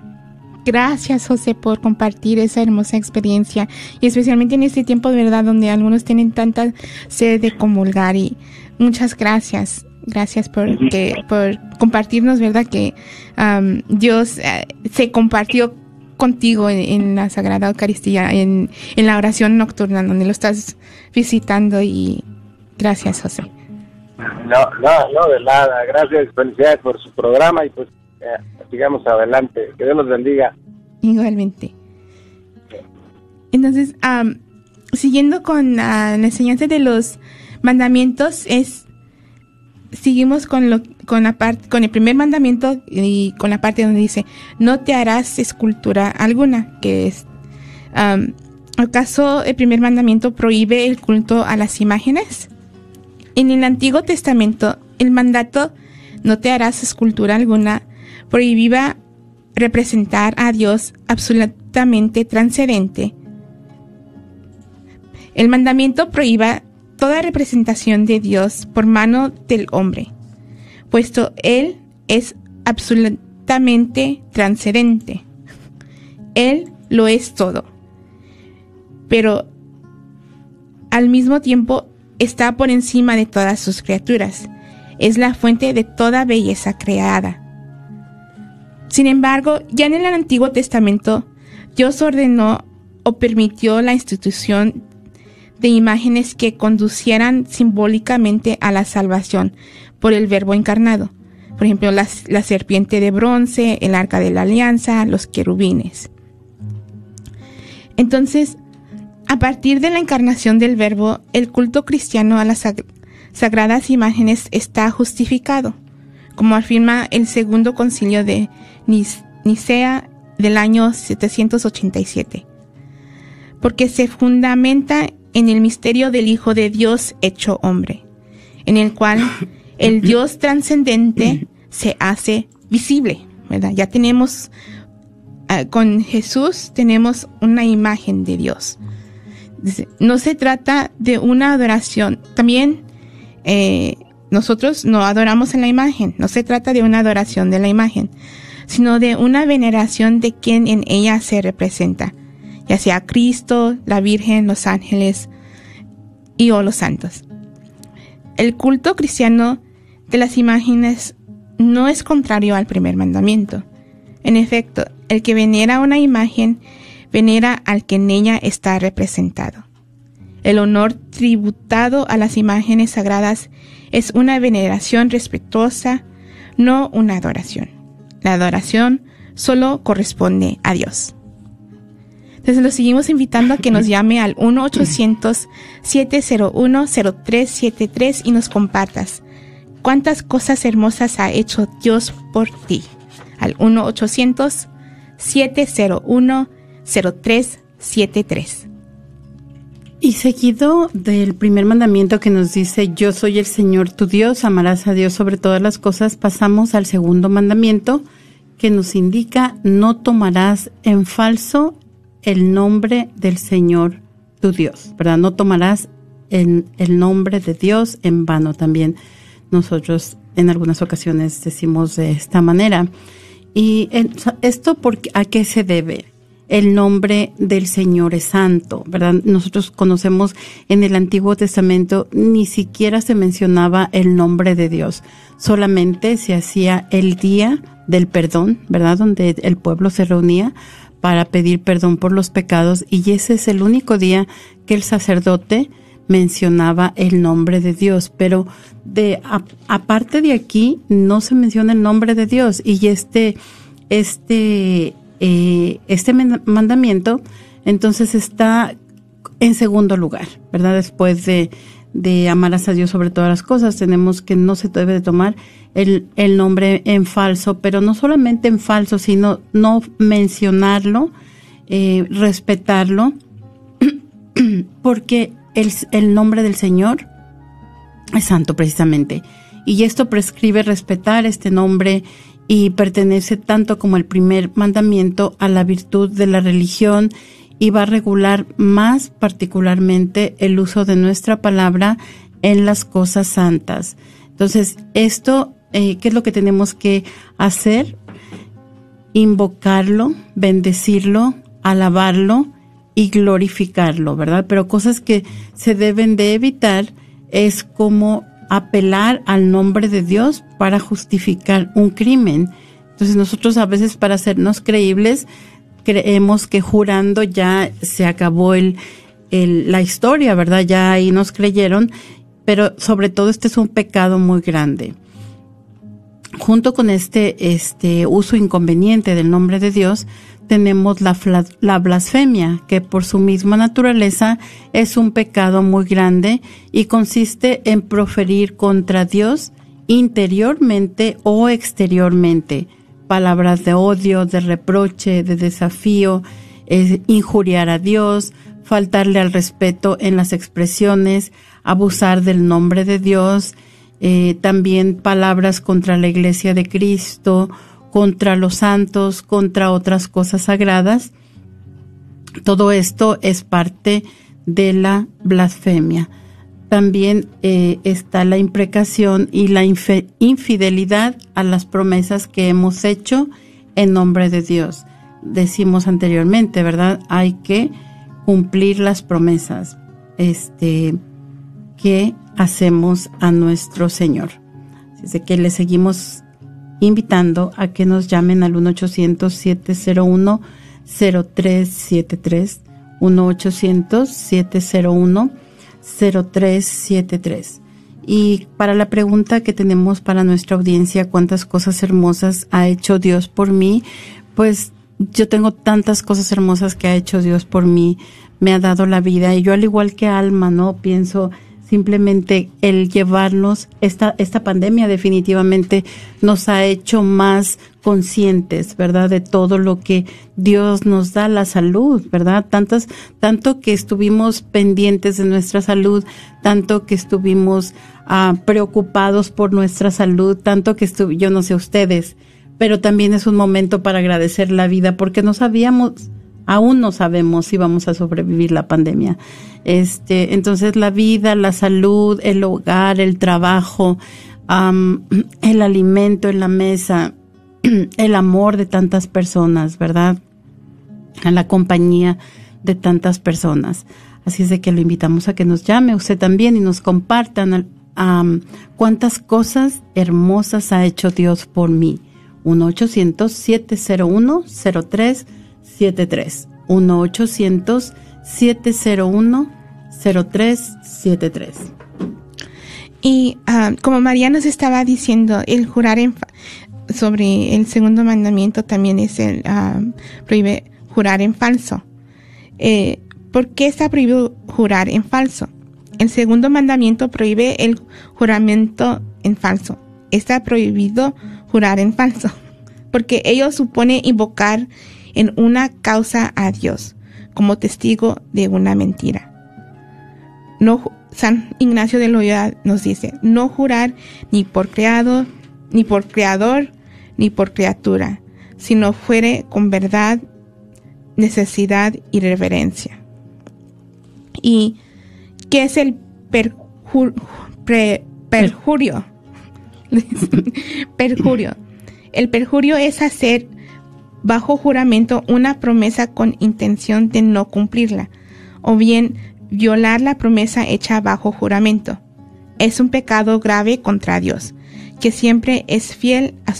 Gracias, José, por compartir esa hermosa experiencia y especialmente en este tiempo, de verdad, donde algunos tienen tanta sed de comulgar y muchas gracias. Gracias por, que, por compartirnos, ¿verdad? Que am, Dios eh, se compartió contigo en, en la Sagrada Eucaristía, en, en la oración nocturna, donde lo estás visitando y gracias, José. no no no de nada gracias felicidades por su programa y pues sigamos adelante que Dios los bendiga Igualmente. Entonces, siguiendo con ah, la enseñanza de los mandamientos, es seguimos con lo con la parte con el primer mandamiento y con la parte donde dice no te harás escultura alguna, que es am, ¿acaso el primer mandamiento prohíbe el culto a las imágenes? En el Antiguo Testamento, el mandato no te harás escultura alguna prohibía representar a Dios absolutamente transcendente. El mandamiento prohíba toda representación de Dios por mano del hombre, puesto Él es absolutamente transcendente. Él lo es todo. Pero al mismo tiempo está por encima de todas sus criaturas. Es la fuente de toda belleza creada. Sin embargo, ya en el Antiguo Testamento, Dios ordenó o permitió la institución de imágenes que conducieran simbólicamente a la salvación por el Verbo encarnado. Por ejemplo, la, serpiente de bronce, el arca de la alianza, los querubines. Entonces, a partir de la encarnación del Verbo, el culto cristiano a la sag- sagradas imágenes está justificado, como afirma el segundo concilio de Nicea del año 787, porque se fundamenta en el misterio del Hijo de Dios hecho hombre, en el cual el Dios trascendente se hace visible, ¿verdad? Ya tenemos, ah, con Jesús tenemos una imagen de Dios. No se trata de una adoración, también eh, nosotros no adoramos en la imagen, no se trata de una adoración de la imagen, sino de una veneración de quien en ella se representa, ya sea Cristo, la Virgen, los ángeles y o los santos. El culto cristiano de las imágenes no es contrario al primer mandamiento. En efecto, el que venera una imagen venera al que en ella está representado. El honor tributado a las imágenes sagradas es una veneración respetuosa, no una adoración. La adoración solo corresponde a Dios. Entonces lo seguimos invitando a que nos llame al 1-800-701-0373 y nos compartas cuántas cosas hermosas ha hecho Dios por ti. Al 1-800-701-0373. Y seguido del primer mandamiento que nos dice, yo soy el Señor tu Dios, amarás a Dios sobre todas las cosas, pasamos al segundo mandamiento que nos indica, no tomarás en falso el nombre del Señor tu Dios, ¿verdad? No tomarás en el nombre de Dios en vano también. Nosotros en algunas ocasiones decimos de esta manera. ¿Y esto por, a qué se debe? El nombre del Señor es santo, ¿verdad? Nosotros conocemos en el Antiguo Testamento ni siquiera se mencionaba el nombre de Dios, solamente se hacía el día del perdón, ¿verdad? Donde el pueblo se reunía para pedir perdón por los pecados y ese es el único día que el sacerdote mencionaba el nombre de Dios, pero de aparte de aquí no se menciona el nombre de Dios y este este eh, este mandamiento entonces está en segundo lugar, ¿verdad? Después de, de amarás a Dios sobre todas las cosas, tenemos que no se debe de tomar el, el nombre en falso, pero no solamente en falso, sino no mencionarlo, eh, respetarlo, porque el nombre del Señor es santo precisamente. Y esto prescribe respetar este nombre y pertenece tanto como el primer mandamiento a la virtud de la religión y va a regular más particularmente el uso de nuestra palabra en las cosas santas. Entonces, esto, eh, ¿qué es lo que tenemos que hacer? Invocarlo, bendecirlo, alabarlo y glorificarlo, ¿verdad? Pero cosas que se deben de evitar es como apelar al nombre de Dios para justificar un crimen. Entonces nosotros a veces para hacernos creíbles creemos que jurando ya se acabó el, el- la historia, ¿verdad? Ya ahí nos creyeron, pero sobre todo este es un pecado muy grande. Junto con este, este uso inconveniente del nombre de Dios, tenemos la, blasfemia, que por su misma naturaleza es un pecado muy grande y consiste en proferir contra Dios interiormente o exteriormente. Palabras de odio, de reproche, de desafío, es injuriar a Dios, faltarle al respeto en las expresiones, abusar del nombre de Dios, eh, también palabras contra la iglesia de Cristo, contra los santos, contra otras cosas sagradas. Todo esto es parte de la blasfemia. También eh, está la imprecación y la infidelidad a las promesas que hemos hecho en nombre de Dios. Decimos anteriormente, ¿verdad? Hay que cumplir las promesas este, que hacemos a nuestro Señor. Así es de que le seguimos invitando a que nos llamen al 1-800-701-0373, 1-800-701-0373. Y para la pregunta que tenemos para nuestra audiencia, ¿cuántas cosas hermosas ha hecho Dios por mí? Pues yo tengo tantas cosas hermosas que ha hecho Dios por mí, me ha dado la vida y yo al igual que Alma, ¿no? Pienso, simplemente el llevarnos, esta, esta pandemia definitivamente nos ha hecho más conscientes, ¿verdad? De todo lo que Dios nos da, la salud, ¿verdad? Tantas, tanto que estuvimos pendientes de nuestra salud, tanto que estuvimos ah, preocupados por nuestra salud, tanto que estuve, yo no sé ustedes, pero también es un momento para agradecer la vida porque no sabíamos, aún no sabemos si vamos a sobrevivir la pandemia. Este, entonces la vida, la salud, el hogar, el trabajo, el alimento en la mesa, el amor de tantas personas, ¿verdad? A la compañía de tantas personas. Así es de que lo invitamos a que nos llame usted también y nos compartan cuántas cosas hermosas ha hecho Dios por mí. 1-800-701-0373. 1-800-701-0373. Y ah, como María nos estaba diciendo, el jurar en sobre el segundo mandamiento también es el ah, prohíbe jurar en falso. Eh, ¿Por qué está prohibido jurar en falso? El segundo mandamiento prohíbe el juramento en falso. Está prohibido jurar en falso, porque ello supone invocar en una causa a Dios como testigo de una mentira. San Ignacio de Loyola nos dice, no jurar ni por creado, ni por creador, ni por criatura, sino fuere con verdad, necesidad y reverencia. ¿Y qué es el perjurio? perjurio. El perjurio es hacer bajo juramento una promesa con intención de no cumplirla, o bien violar la promesa hecha bajo juramento. Es un pecado grave contra Dios, que siempre es fiel a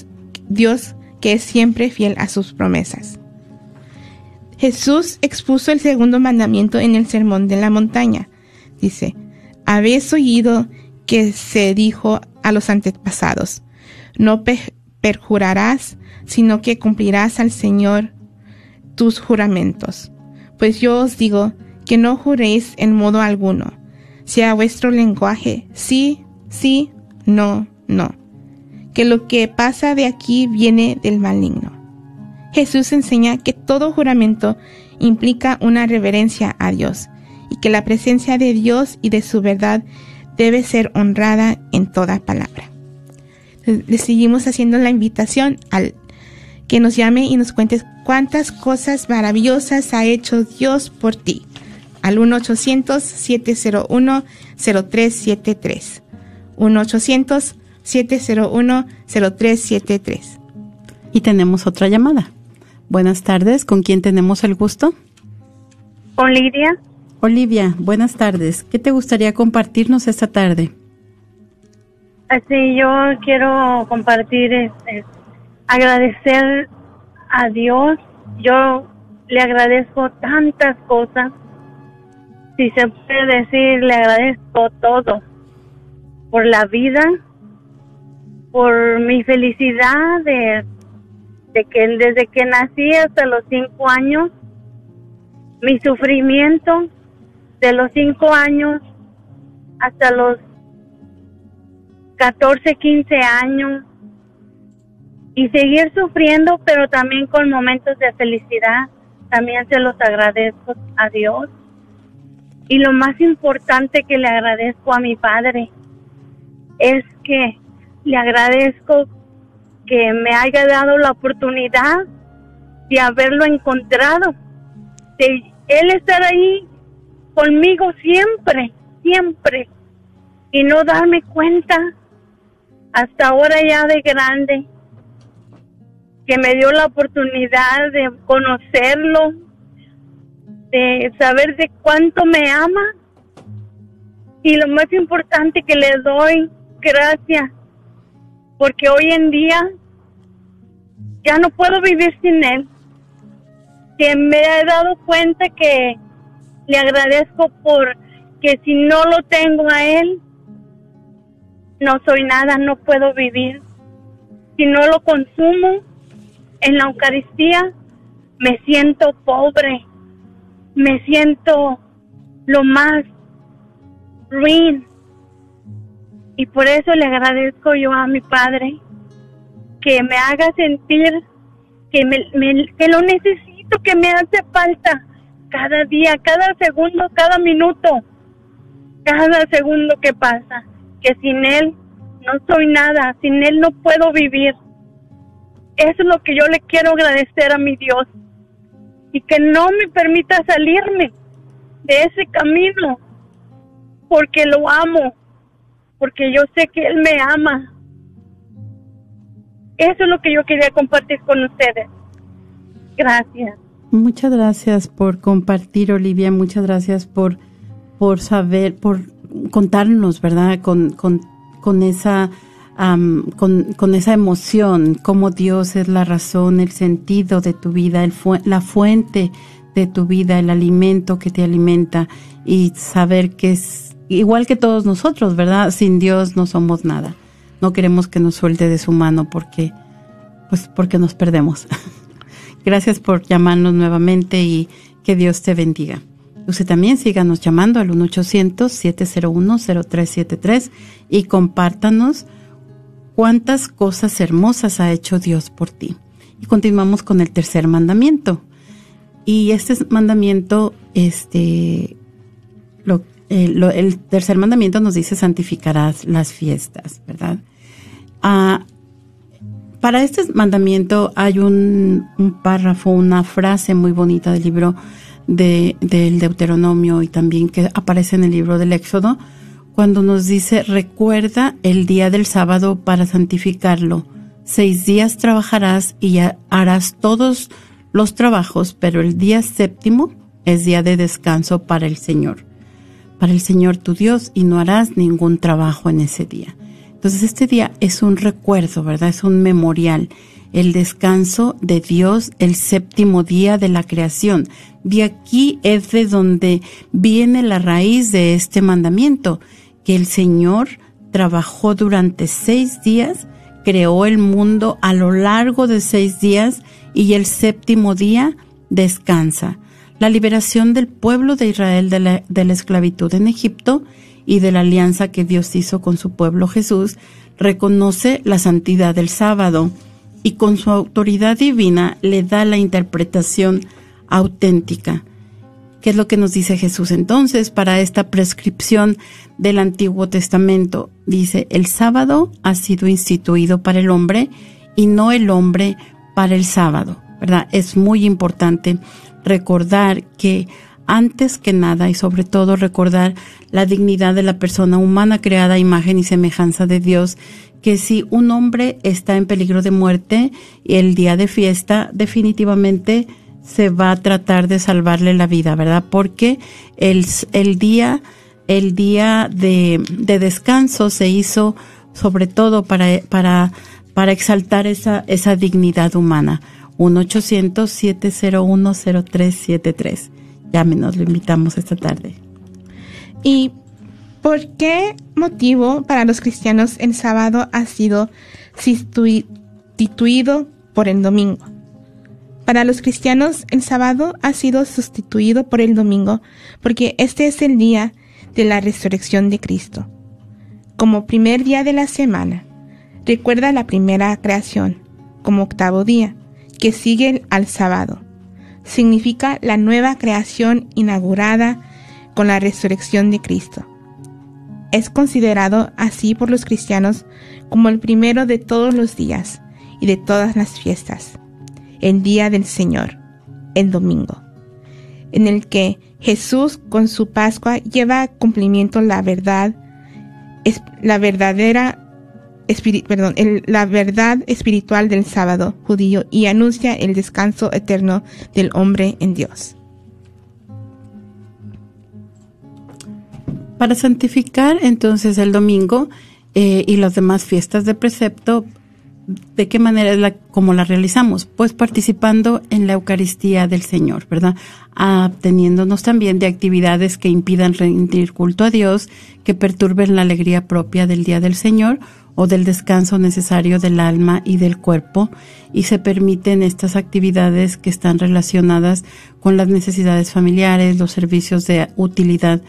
Dios, que es siempre fiel a sus promesas. Jesús expuso el segundo mandamiento en el Sermón de la Montaña. Dice, habéis oído que se dijo a los antepasados, no perjurarás, sino que cumplirás al Señor tus juramentos. Pues yo os digo que no juréis en modo alguno, sea vuestro lenguaje sí, sí, no, no, que lo que pasa de aquí viene del maligno. Jesús enseña que todo juramento implica una reverencia a Dios y que la presencia de Dios y de su verdad debe ser honrada en toda palabra. Le seguimos haciendo la invitación al que nos llame y nos cuentes cuántas cosas maravillosas ha hecho Dios por ti. Al 1-800-701-0373. 1-800-701-0373. Y tenemos otra llamada. Buenas tardes, ¿con quién tenemos el gusto? Olivia. Olivia, buenas tardes. ¿Qué te gustaría compartirnos esta tarde? Así, yo quiero compartir este, agradecer a Dios. Yo le agradezco tantas cosas. Si se puede decir, le agradezco todo. Por la vida, por mi felicidad de, de que desde que nací hasta los cinco años, mi sufrimiento de los cinco años hasta los 14, 15 años, y seguir sufriendo, pero también con momentos de felicidad. También se los agradezco a Dios. Y lo más importante que le agradezco a mi padre es que le agradezco que me haya dado la oportunidad de haberlo encontrado, de él estar ahí conmigo siempre, siempre, y no darme cuenta hasta ahora ya de grande que me dio la oportunidad de conocerlo, de saber de cuánto me ama. Y lo más importante que le doy gracias porque hoy en día ya no puedo vivir sin él. Que me he dado cuenta que le agradezco por que si no lo tengo a él no soy nada, no puedo vivir. Si no lo consumo, en la Eucaristía me siento pobre, me siento lo más ruin, Y por eso le agradezco yo a mi Padre que me haga sentir que, me, que lo necesito, que me hace falta cada día, cada segundo, cada minuto, cada segundo que pasa, que sin Él no soy nada, sin Él no puedo vivir. Eso es lo que yo le quiero agradecer a mi Dios y que no me permita salirme de ese camino porque lo amo, porque yo sé que Él me ama. Eso es lo que yo quería compartir con ustedes. Gracias. Muchas gracias por compartir, Olivia. Muchas gracias por, por saber, por contarnos, ¿verdad? Con, con, con esa, am, con, con esa emoción, cómo Dios es la razón, el sentido de tu vida, el la fuente de tu vida, el alimento que te alimenta y saber que es igual que todos nosotros, ¿verdad? Sin Dios no somos nada. No queremos que nos suelte de su mano porque, pues, porque nos perdemos. Gracias por llamarnos nuevamente y que Dios te bendiga. Usted también síganos llamando al 1-800-701-0373 y compártanos cuántas cosas hermosas ha hecho Dios por ti. Y continuamos con el tercer mandamiento. Y este mandamiento, este, eh, el tercer mandamiento nos dice santificarás las fiestas, ¿verdad? Ah, para este mandamiento hay un párrafo, una frase muy bonita del libro de, del Deuteronomio y también que aparece en el libro del Éxodo, cuando nos dice, recuerda el día del sábado para santificarlo. Seis días trabajarás y ha- harás todos los trabajos, pero el día séptimo es día de descanso para el Señor, para el Señor tu Dios, y no harás ningún trabajo en ese día. Entonces este día es un recuerdo, ¿verdad? Es un memorial. El descanso de Dios, el séptimo día de la creación. De aquí es de donde viene la raíz de este mandamiento, que el Señor trabajó durante seis días, creó el mundo a lo largo de seis días y el séptimo día descansa. La liberación del pueblo de Israel de la, esclavitud en Egipto y de la alianza que Dios hizo con su pueblo Jesús reconoce la santidad del sábado y con su autoridad divina le da la interpretación auténtica. ¿Qué es lo que nos dice Jesús entonces para esta prescripción del Antiguo Testamento? Dice, el sábado ha sido instituido para el hombre y no el hombre para el sábado, ¿verdad? Es muy importante recordar que antes que nada y sobre todo recordar la dignidad de la persona humana creada a imagen y semejanza de Dios, que si un hombre está en peligro de muerte el día de fiesta, definitivamente se va a tratar de salvarle la vida, ¿verdad? Porque el, día, el día de, de descanso se hizo sobre todo para, para, exaltar esa, esa dignidad humana. 1-800-701-0373. Llámenos, lo invitamos esta tarde. ¿Y por qué motivo para los cristianos el sábado ha sido sustituido por el domingo? Para los cristianos el sábado ha sido sustituido por el domingo porque este es el día de la resurrección de Cristo. Como primer día de la semana, recuerda la primera creación como octavo día, que sigue al sábado. Significa la nueva creación inaugurada con la resurrección de Cristo. Es considerado así por los cristianos como el primero de todos los días y de todas las fiestas, el día del Señor, el domingo, en el que Jesús con su Pascua lleva a cumplimiento la verdad, la verdadera la verdad espiritual del sábado judío y anuncia el descanso eterno del hombre en Dios. Para santificar entonces el domingo eh, y las demás fiestas de precepto, ¿de qué manera es la, como la realizamos? Pues participando en la Eucaristía del Señor, ¿verdad? Abteniéndonos también de actividades que impidan rendir culto a Dios, que perturben la alegría propia del día del Señor o del descanso necesario del alma y del cuerpo y se permiten estas actividades que están relacionadas con las necesidades familiares, los servicios de utilidad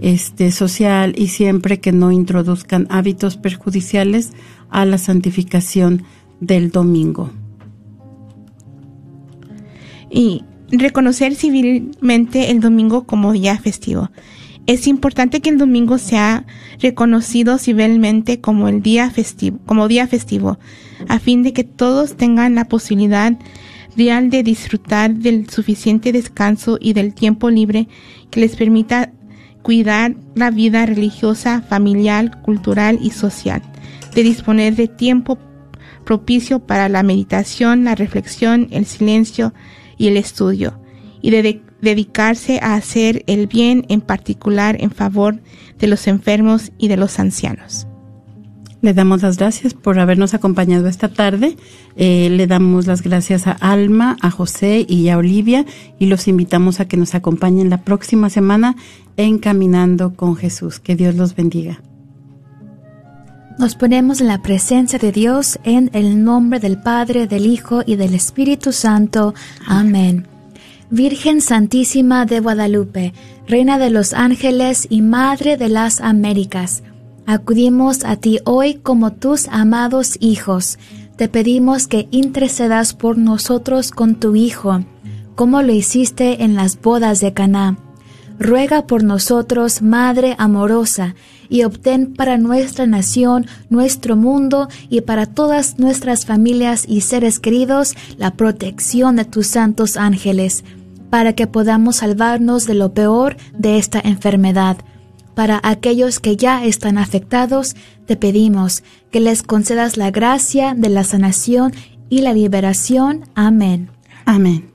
este social y siempre que no introduzcan hábitos perjudiciales a la santificación del domingo. Y reconocer civilmente el domingo como día festivo. Es importante que el domingo sea reconocido civilmente como el día festivo, como día festivo, a fin de que todos tengan la posibilidad real de disfrutar del suficiente descanso y del tiempo libre que les permita cuidar la vida religiosa, familiar, cultural y social, de disponer de tiempo propicio para la meditación, la reflexión, el silencio y el estudio, y de dedicarse a hacer el bien en particular en favor de los enfermos y de los ancianos. Le damos las gracias por habernos acompañado esta tarde. Eh, le damos las gracias a Alma, a José y a Olivia y los invitamos a que nos acompañen la próxima semana en Caminando con Jesús. Que Dios los bendiga. Nos ponemos en la presencia de Dios en el nombre del Padre, del Hijo y del Espíritu Santo. Amén. Virgen Santísima de Guadalupe, Reina de los Ángeles y Madre de las Américas, acudimos a ti hoy como tus amados hijos. Te pedimos que intercedas por nosotros con tu Hijo, como lo hiciste en las bodas de Caná. Ruega por nosotros, Madre amorosa, y obtén para nuestra nación, nuestro mundo y para todas nuestras familias y seres queridos la protección de tus santos ángeles, para que podamos salvarnos de lo peor de esta enfermedad. Para aquellos que ya están afectados, te pedimos que les concedas la gracia de la sanación y la liberación. Amén. Amén.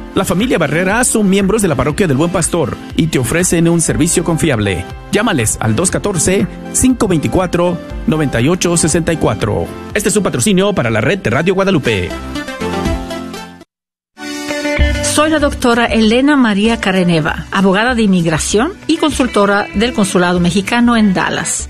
La familia Barrera son miembros de la parroquia del Buen Pastor y te ofrecen un servicio confiable. Llámales al 214-524-9864. Este es un patrocinio para la red de Radio Guadalupe. Soy la doctora Elena María Careneva, abogada de inmigración y consultora del Consulado Mexicano en Dallas.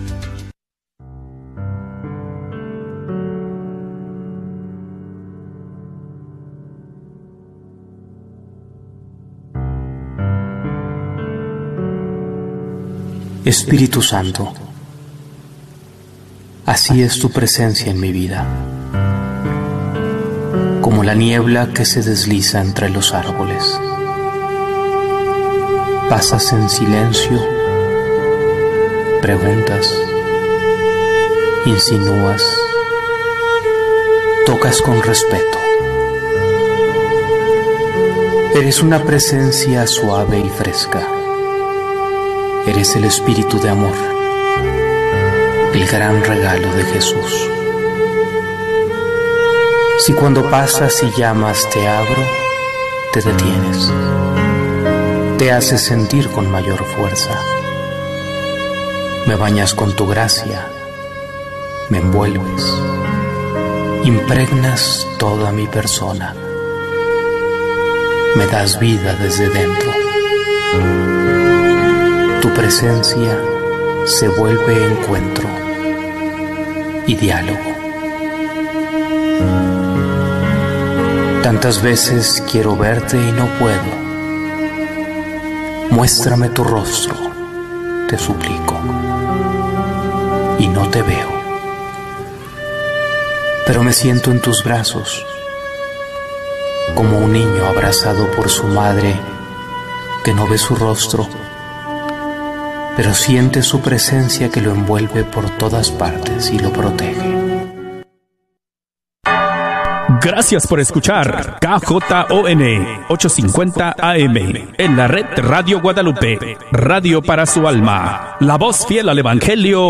Espíritu Santo, así es tu presencia en mi vida, como la niebla que se desliza entre los árboles. Pasas en silencio, preguntas, insinúas, tocas con respeto. Eres una presencia suave y fresca Eres el Espíritu de amor, el gran regalo de Jesús. Si cuando pasas y llamas te abro, te detienes, te haces sentir con mayor fuerza, me bañas con tu gracia, me envuelves, impregnas toda mi persona, me das vida desde dentro tu presencia se vuelve encuentro y diálogo. Tantas veces quiero verte y no puedo. Muéstrame tu rostro, te suplico, y no te veo. Pero me siento en tus brazos, como un niño abrazado por su madre que no ve su rostro, pero siente su presencia que lo envuelve por todas partes y lo protege. Gracias por escuchar KJON 850 AM en la red Radio Guadalupe, radio para su alma, la voz fiel al Evangelio